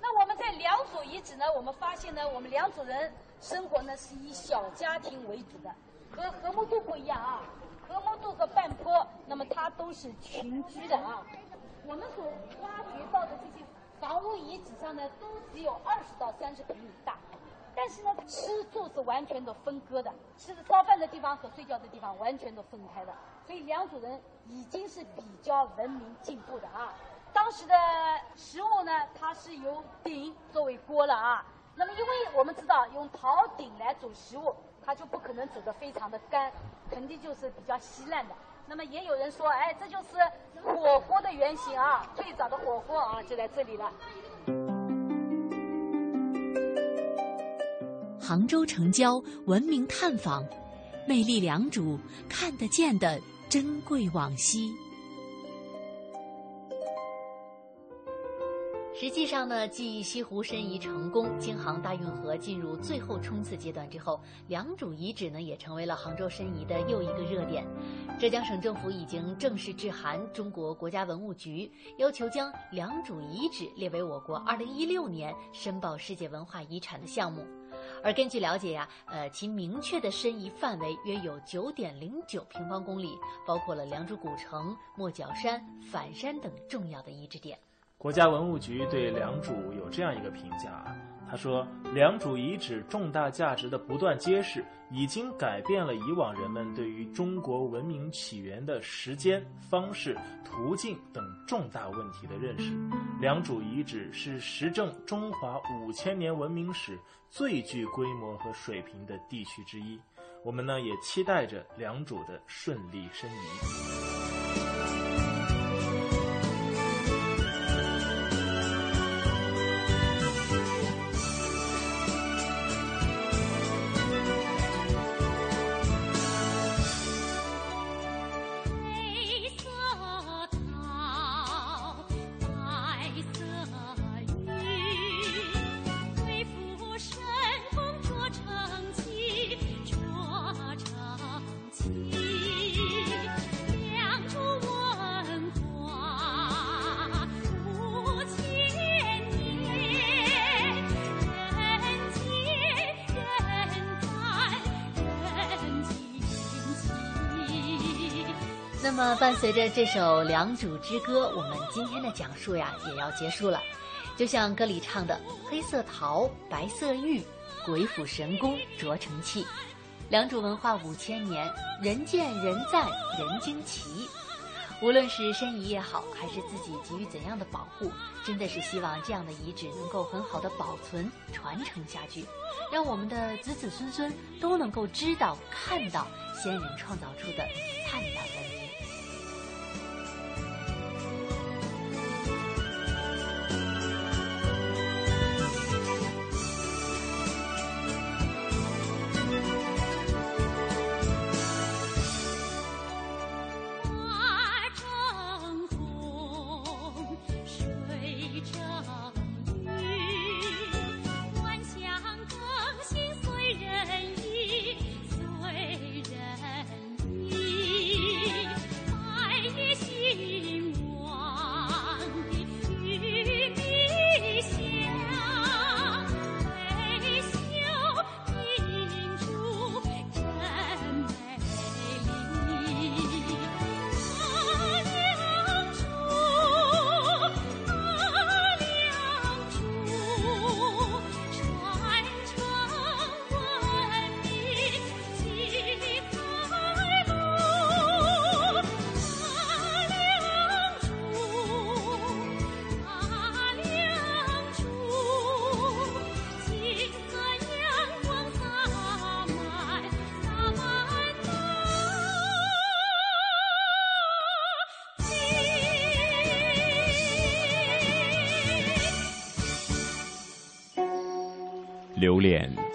那我们在良渚遗址呢，我们发现呢，我们良渚人生活呢是以小家庭为主的，和河姆渡不一样啊。河姆渡和半坡，那么它都是群居的啊。我们所挖掘到的这些房屋遗址上呢，都只有二十到三十平米大，但是呢，吃住是完全都分割的，吃烧饭的地方和睡觉的地方完全都分开的。所以良渚人已经是比较文明进步的啊。当时的食物呢，它是由鼎作为锅了啊。那么，因为我们知道用陶鼎来煮食物，它就不可能煮得非常的干，肯定就是比较稀烂的。那么也有人说，哎，这就是火锅的原型啊，最早的火锅啊就在这里了。杭州城郊文明探访，魅力良渚看得见的珍贵往昔。实际上呢，继西湖申遗成功，京杭大运河进入最后冲刺阶段之后，良渚遗址呢也成为了杭州申遗的又一个热点。浙江省政府已经正式致函中国国家文物局，要求将良渚遗址列为我国2016年申报世界文化遗产的项目。而根据了解呀，呃，其明确的申遗范围约有九点零九平方公里，包括了良渚古城、莫角山、反山等重要的遗址点。国家文物局对良渚有这样一个评价，他说：“良渚遗址重大价值的不断揭示，已经改变了以往人们对于中国文明起源的时间、方式、途径等重大问题的认识。良渚遗址是实证中华五千年文明史最具规模和水平的地区之一。我们呢，也期待着良渚的顺利申遗。”随着这首《良渚之歌》，我们今天的讲述呀也要结束了。就像歌里唱的：“黑色陶，白色玉，鬼斧神工琢成器。”良渚文化五千年，人见人赞人惊奇。无论是申遗也好，还是自己给予怎样的保护，真的是希望这样的遗址能够很好的保存、传承下去，让我们的子子孙孙都能够知道、看到先人创造出的灿烂文明。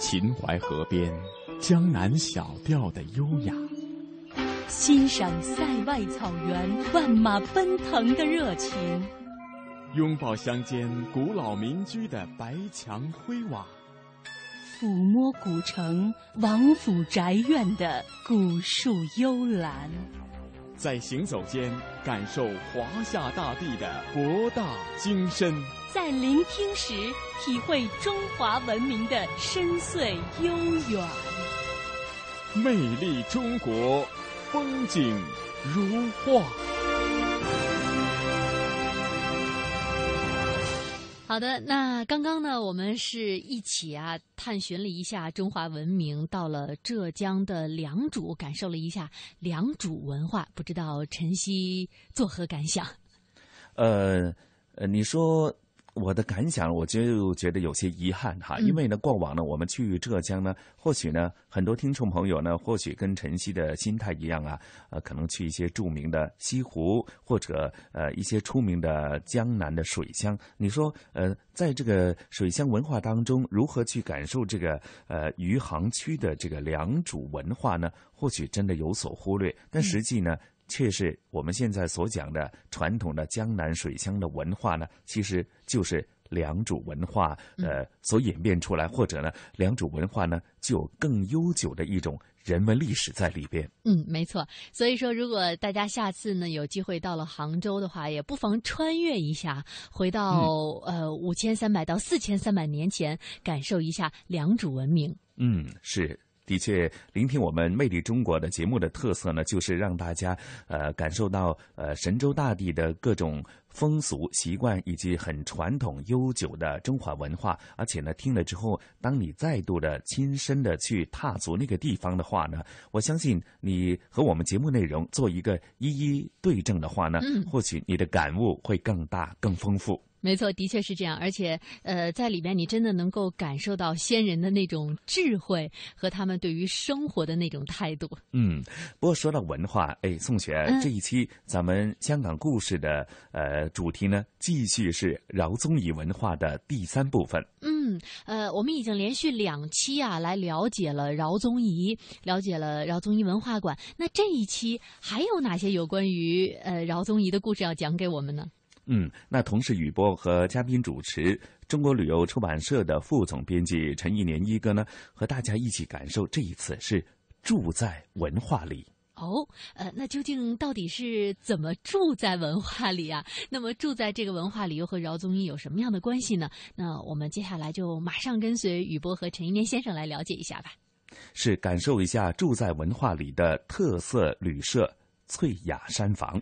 秦淮河边江南小调的优雅，欣赏塞外草原万马奔腾的热情，拥抱乡间古老民居的白墙灰瓦，抚摸古城王府宅院的古树幽兰，在行走间感受华夏大地的博大精深。在聆听时，体会中华文明的深邃悠远。魅力中国，风景如画。好的，那刚刚呢，我们是一起啊探寻了一下中华文明，到了浙江的良渚，感受了一下良渚文化，不知道晨曦作何感想？呃呃，你说。我的感想，我就觉得有些遗憾哈，因为呢，过往呢，我们去浙江呢，或许呢，很多听众朋友呢，或许跟晨曦的心态一样啊，呃，可能去一些著名的西湖，或者呃一些出名的江南的水乡。你说，呃，在这个水乡文化当中，如何去感受这个呃余杭区的这个良渚文化呢？或许真的有所忽略，但实际呢？却是我们现在所讲的传统的江南水乡的文化呢，其实就是良渚文化呃所演变出来，或者呢，良渚文化呢就有更悠久的一种人文历史在里边。嗯，没错。所以说，如果大家下次呢有机会到了杭州的话，也不妨穿越一下，回到呃五千三百到四千三百年前，感受一下良渚文明。嗯，是。的确，聆听我们《魅力中国》的节目的特色呢，就是让大家呃感受到呃神州大地的各种风俗习惯以及很传统悠久的中华文化。而且呢，听了之后，当你再度的亲身的去踏足那个地方的话呢，我相信你和我们节目内容做一个一一对证的话呢，或许你的感悟会更大、更丰富。没错，的确是这样，而且，呃，在里面你真的能够感受到先人的那种智慧和他们对于生活的那种态度。嗯，不过说到文化，哎，宋雪，这一期咱们香港故事的呃主题呢，继续是饶宗颐文化的第三部分。嗯，呃，我们已经连续两期啊来了解了饶宗颐，了解了饶宗颐文化馆。那这一期还有哪些有关于呃饶宗颐的故事要讲给我们呢？嗯，那同时雨波和嘉宾主持中国旅游出版社的副总编辑陈一年一哥呢，和大家一起感受这一次是住在文化里。哦，呃，那究竟到底是怎么住在文化里啊？那么住在这个文化里又和饶宗颐有什么样的关系呢？那我们接下来就马上跟随雨波和陈一年先生来了解一下吧。是感受一下住在文化里的特色旅社翠雅山房。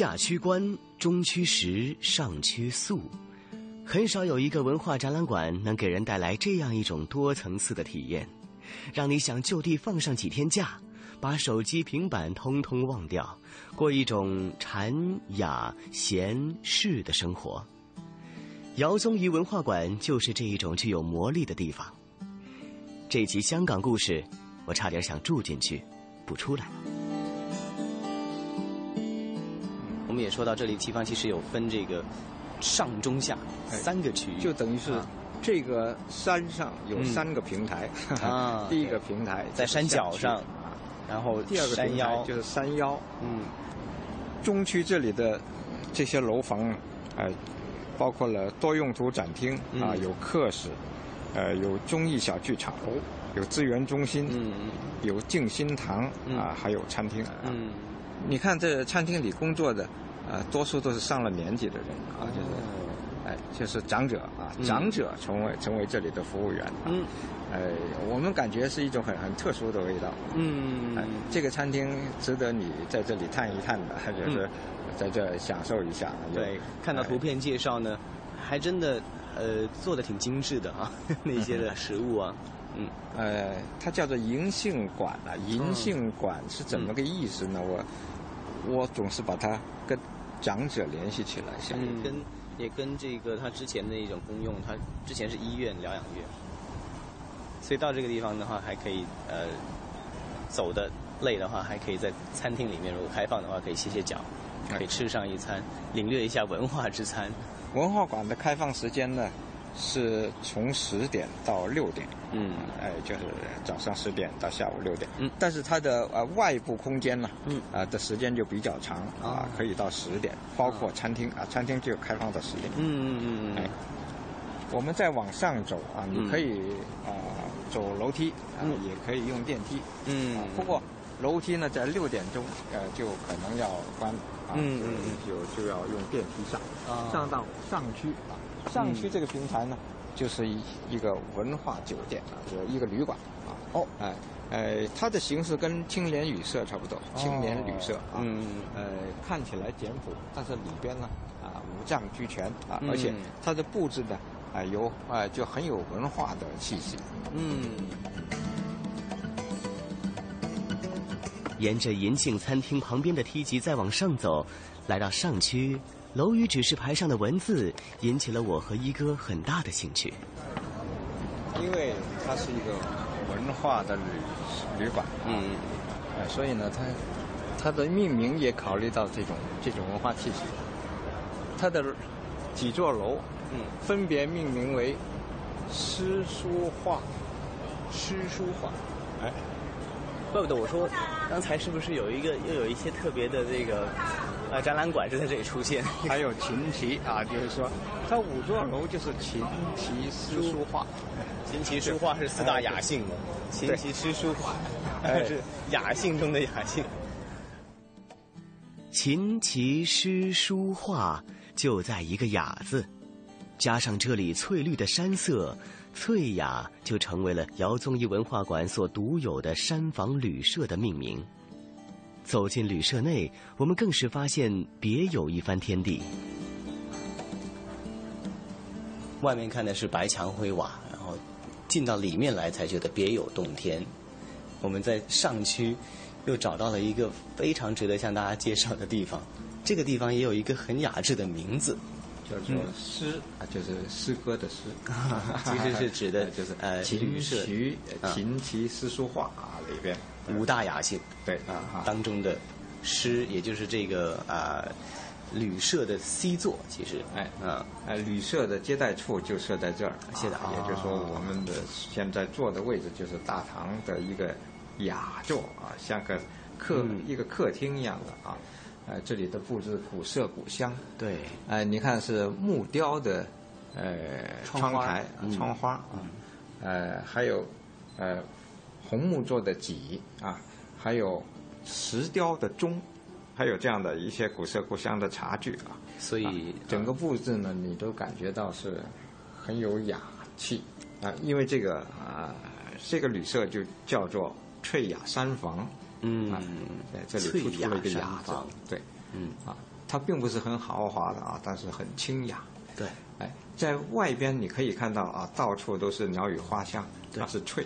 下区观，中区石，上区素，很少有一个文化展览馆能给人带来这样一种多层次的体验，让你想就地放上几天假，把手机、平板通通忘掉，过一种禅雅闲适的生活。姚宗颐文化馆就是这一种具有魔力的地方。这集香港故事，我差点想住进去，不出来。我们也说到这里，地方其实有分这个上中下三个区域，就等于是这个山上有三个平台啊。第一个平台在山脚上，然后第二个平台就是山腰。嗯，中区这里的这些楼房，呃，包括了多用途展厅啊，有客室，呃，有综艺小剧场，有资源中心，嗯有静心堂啊，还有餐厅。嗯，你看这餐厅里工作的。呃，多数都是上了年纪的人啊，就是，哎，就是长者啊，长者成为成为这里的服务员啊，哎，我们感觉是一种很很特殊的味道。嗯，这个餐厅值得你在这里探一探的，就是在这享受一下。对，看到图片介绍呢，还真的呃做的挺精致的啊，那些的食物啊，嗯，呃，它叫做银杏馆啊，银杏馆是怎么个意思呢？我我总是把它跟长者联系起来，也跟也跟这个他之前的一种功用，它之前是医院疗养院，所以到这个地方的话，还可以呃走的累的话，还可以在餐厅里面，如果开放的话，可以歇歇脚，可以吃上一餐，领略一下文化之餐。文化馆的开放时间呢是从十点到六点，嗯，哎，就是早上十点到下午六点，嗯，但是它的呃外部空间呢，嗯，啊的时间就比较长啊，可以到十点，包括餐厅啊，餐厅就开放到十点，嗯嗯嗯嗯，哎，我们再往上走啊，你可以啊走楼梯啊，也可以用电梯，嗯，不过楼梯呢在六点钟呃就可能要关，啊，嗯嗯嗯，就就要用电梯上，啊上到上区啊。上区这个平台呢，就是一一个文化酒店啊，就是一个旅馆啊。哦，哎，呃，它的形式跟青年旅社差不多，青年旅社啊。嗯。呃，看起来简朴，但是里边呢，啊，五脏俱全啊，嗯而且它的布置呢，啊，有啊，就很有文化的气息。嗯。沿着银杏餐厅旁边的梯级再往上走，来到上区，楼宇指示牌上的文字引起了我和一哥很大的兴趣。因为它是一个文化的旅旅馆，嗯，呃，所以呢，它它的命名也考虑到这种这种文化气息。它的几座楼，嗯，分别命名为诗书画，诗书画，哎。怪不得我说，刚才是不是有一个又有一些特别的这个啊展览馆就在这里出现？还有琴棋啊，就是说，它五座楼就是琴棋诗书画，琴棋书画是四大雅兴嘛？琴棋诗书画，哎 是雅兴中的雅兴。琴棋诗书画就在一个“雅”字，加上这里翠绿的山色。翠雅就成为了姚宗义文化馆所独有的山房旅社的命名。走进旅社内，我们更是发现别有一番天地。外面看的是白墙灰瓦，然后进到里面来才觉得别有洞天。我们在上区又找到了一个非常值得向大家介绍的地方，这个地方也有一个很雅致的名字。叫做诗啊，就是诗歌的诗，其实是指的 就是呃琴棋琴棋诗书画啊里边五大雅兴对。啊当中的诗，也就是这个啊旅社的 C 座，其实。哎啊。哎旅社的接待处就设在这儿，现在也就是说我们的现在坐的位置就是大堂的一个雅座啊，像个客一个客厅一样的啊。呃，这里的布置古色古香。对，呃，你看是木雕的，呃，窗台、窗花，嗯，呃，还有呃红木做的脊啊，还有石雕的钟，还有这样的一些古色古香的茶具啊。所以整个布置呢，你都感觉到是很有雅气啊，因为这个啊，这个旅社就叫做翠雅山房。嗯，在这里突出了一个雅字，对，嗯。啊，它并不是很豪华的啊，但是很清雅。对，哎，在外边你可以看到啊，到处都是鸟语花香，它是翠，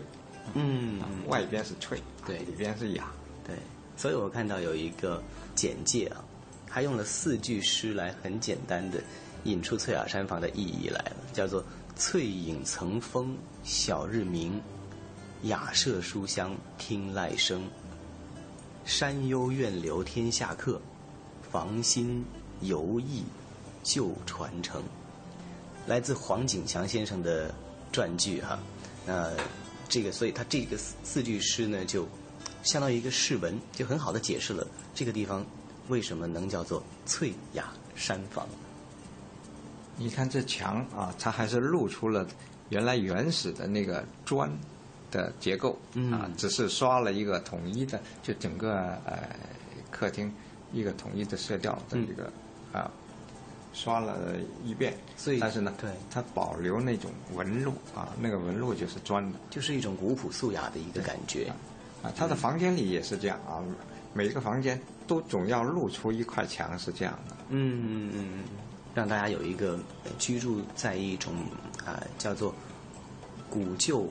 嗯，外边是翠，对，里边是雅，对，所以我看到有一个简介啊，他用了四句诗来很简单的引出翠雅山房的意义来了，叫做“翠影层峰晓日明，雅舍书香听籁声。”山幽怨留天下客，房心犹忆旧传承。来自黄景祥先生的传句哈，那这个所以它这个四句诗呢，就相当于一个释文，就很好的解释了这个地方为什么能叫做翠雅山房。你看这墙啊，它还是露出了原来原始的那个砖。的结构啊，只是刷了一个统一的，就整个呃客厅一个统一的色调的一个啊，刷了一遍。所以，但是呢，对它保留那种纹路啊，那个纹路就是砖的，就是一种古朴素雅的一个感觉。啊，他的房间里也是这样啊，每一个房间都总要露出一块墙是这样的。嗯嗯嗯，让大家有一个居住在一种啊叫做古旧。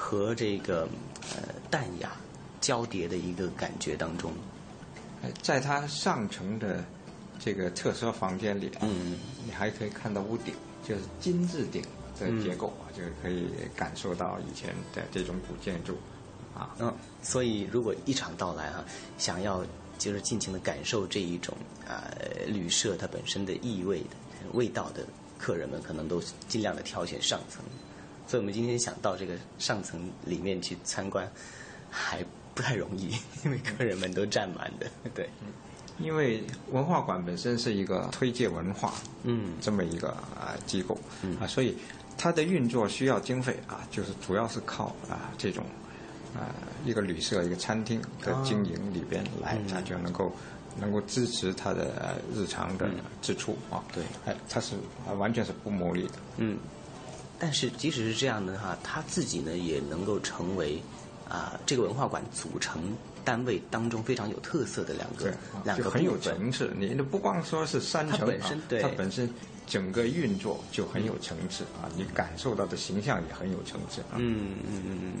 和这个呃淡雅交叠的一个感觉当中，在它上层的这个特色房间里，嗯，你还可以看到屋顶，就是金字顶的结构啊，就是可以感受到以前的这种古建筑啊。嗯，所以如果一场到来哈，想要就是尽情的感受这一种啊旅社它本身的意味的味道的客人们可能都尽量的挑选上层，所以我们今天想到这个上层里面去参观，还不太容易，因为客人们都占满的。对，因为文化馆本身是一个推介文化，嗯，这么一个啊机构，啊，所以它的运作需要经费啊，就是主要是靠啊这种啊一个旅社、一个餐厅的经营里边来，它就能够。能够支持他的日常的支出啊，对，哎，他是完全是不牟利的，嗯，但是即使是这样的话，他自己呢也能够成为啊这个文化馆组成单位当中非常有特色的两个两个很有层次。你不光说是三层，它本身对它本身整个运作就很有层次啊，你感受到的形象也很有层次。嗯嗯嗯嗯。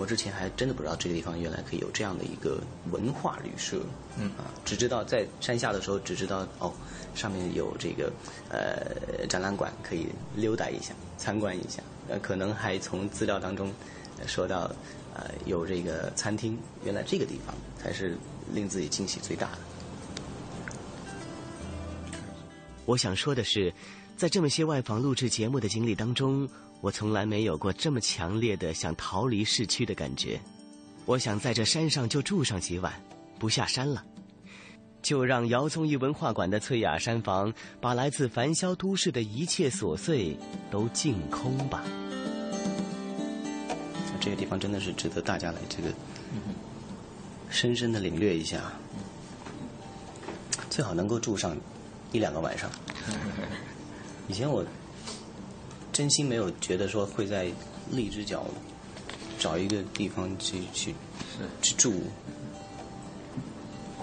我之前还真的不知道这个地方原来可以有这样的一个文化旅社，嗯啊，只知道在山下的时候只知道哦，上面有这个呃展览馆可以溜达一下、参观一下，呃，可能还从资料当中说到呃有这个餐厅，原来这个地方才是令自己惊喜最大的。我想说的是，在这么些外访录制节目的经历当中。我从来没有过这么强烈的想逃离市区的感觉，我想在这山上就住上几晚，不下山了，就让姚宗义文化馆的翠雅山房把来自繁嚣都市的一切琐碎都净空吧。这个地方真的是值得大家来这个深深的领略一下，最好能够住上一两个晚上。以前我。真心没有觉得说会在荔枝角找一个地方去去去住。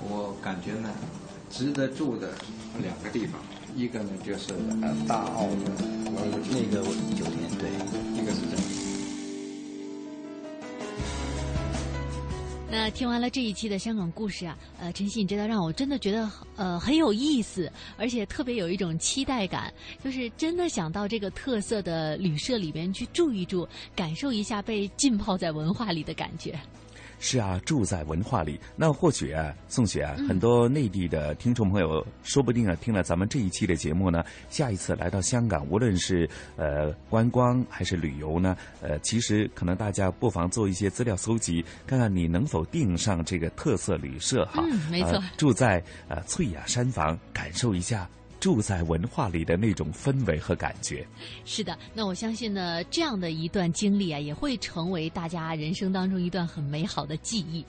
我感觉呢，值得住的两个地方，一个呢就是呃大澳的那个酒店，对，一个是这。那听完了这一期的香港故事啊，呃，陈曦，你知道让我真的觉得呃很有意思，而且特别有一种期待感，就是真的想到这个特色的旅社里边去住一住，感受一下被浸泡在文化里的感觉。是啊，住在文化里。那或许啊，宋雪啊，很多内地的听众朋友，说不定啊，听了咱们这一期的节目呢，下一次来到香港，无论是呃观光还是旅游呢，呃，其实可能大家不妨做一些资料搜集，看看你能否订上这个特色旅社哈。嗯，没错。住在呃翠雅山房，感受一下。住在文化里的那种氛围和感觉，是的。那我相信呢，这样的一段经历啊，也会成为大家人生当中一段很美好的记忆。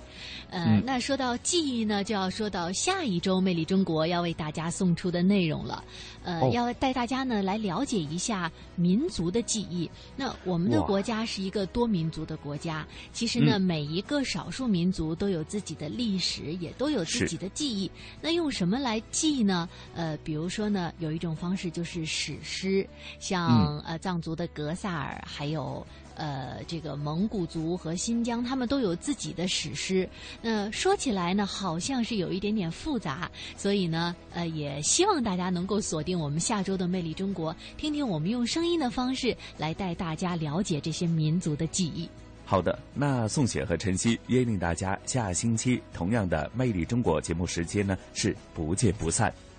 呃，那说到记忆呢，就要说到下一周《魅力中国》要为大家送出的内容了。呃，要带大家呢来了解一下民族的记忆。那我们的国家是一个多民族的国家，其实呢，每一个少数民族都有自己的历史，也都有自己的记忆。那用什么来记呢？呃，比如说。呢，有一种方式就是史诗，像呃藏族的格萨尔，还有呃这个蒙古族和新疆，他们都有自己的史诗。那说起来呢，好像是有一点点复杂，所以呢，呃，也希望大家能够锁定我们下周的《魅力中国》，听听我们用声音的方式来带大家了解这些民族的记忆。好的，那宋雪和晨曦约定大家下星期同样的《魅力中国》节目时间呢是不见不散。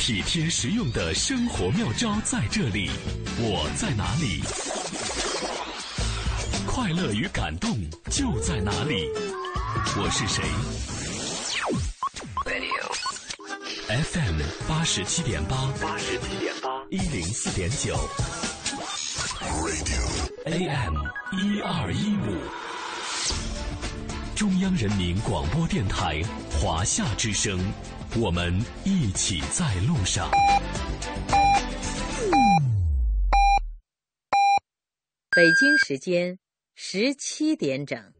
体贴实用的生活妙招在这里。我在哪里？快乐与感动就在哪里？我是谁？FM 八十七点八，八十七点八，一零四点九，AM 一二一五，中央人民广播电台华夏之声。我们一起在路上。北京时间十七点整。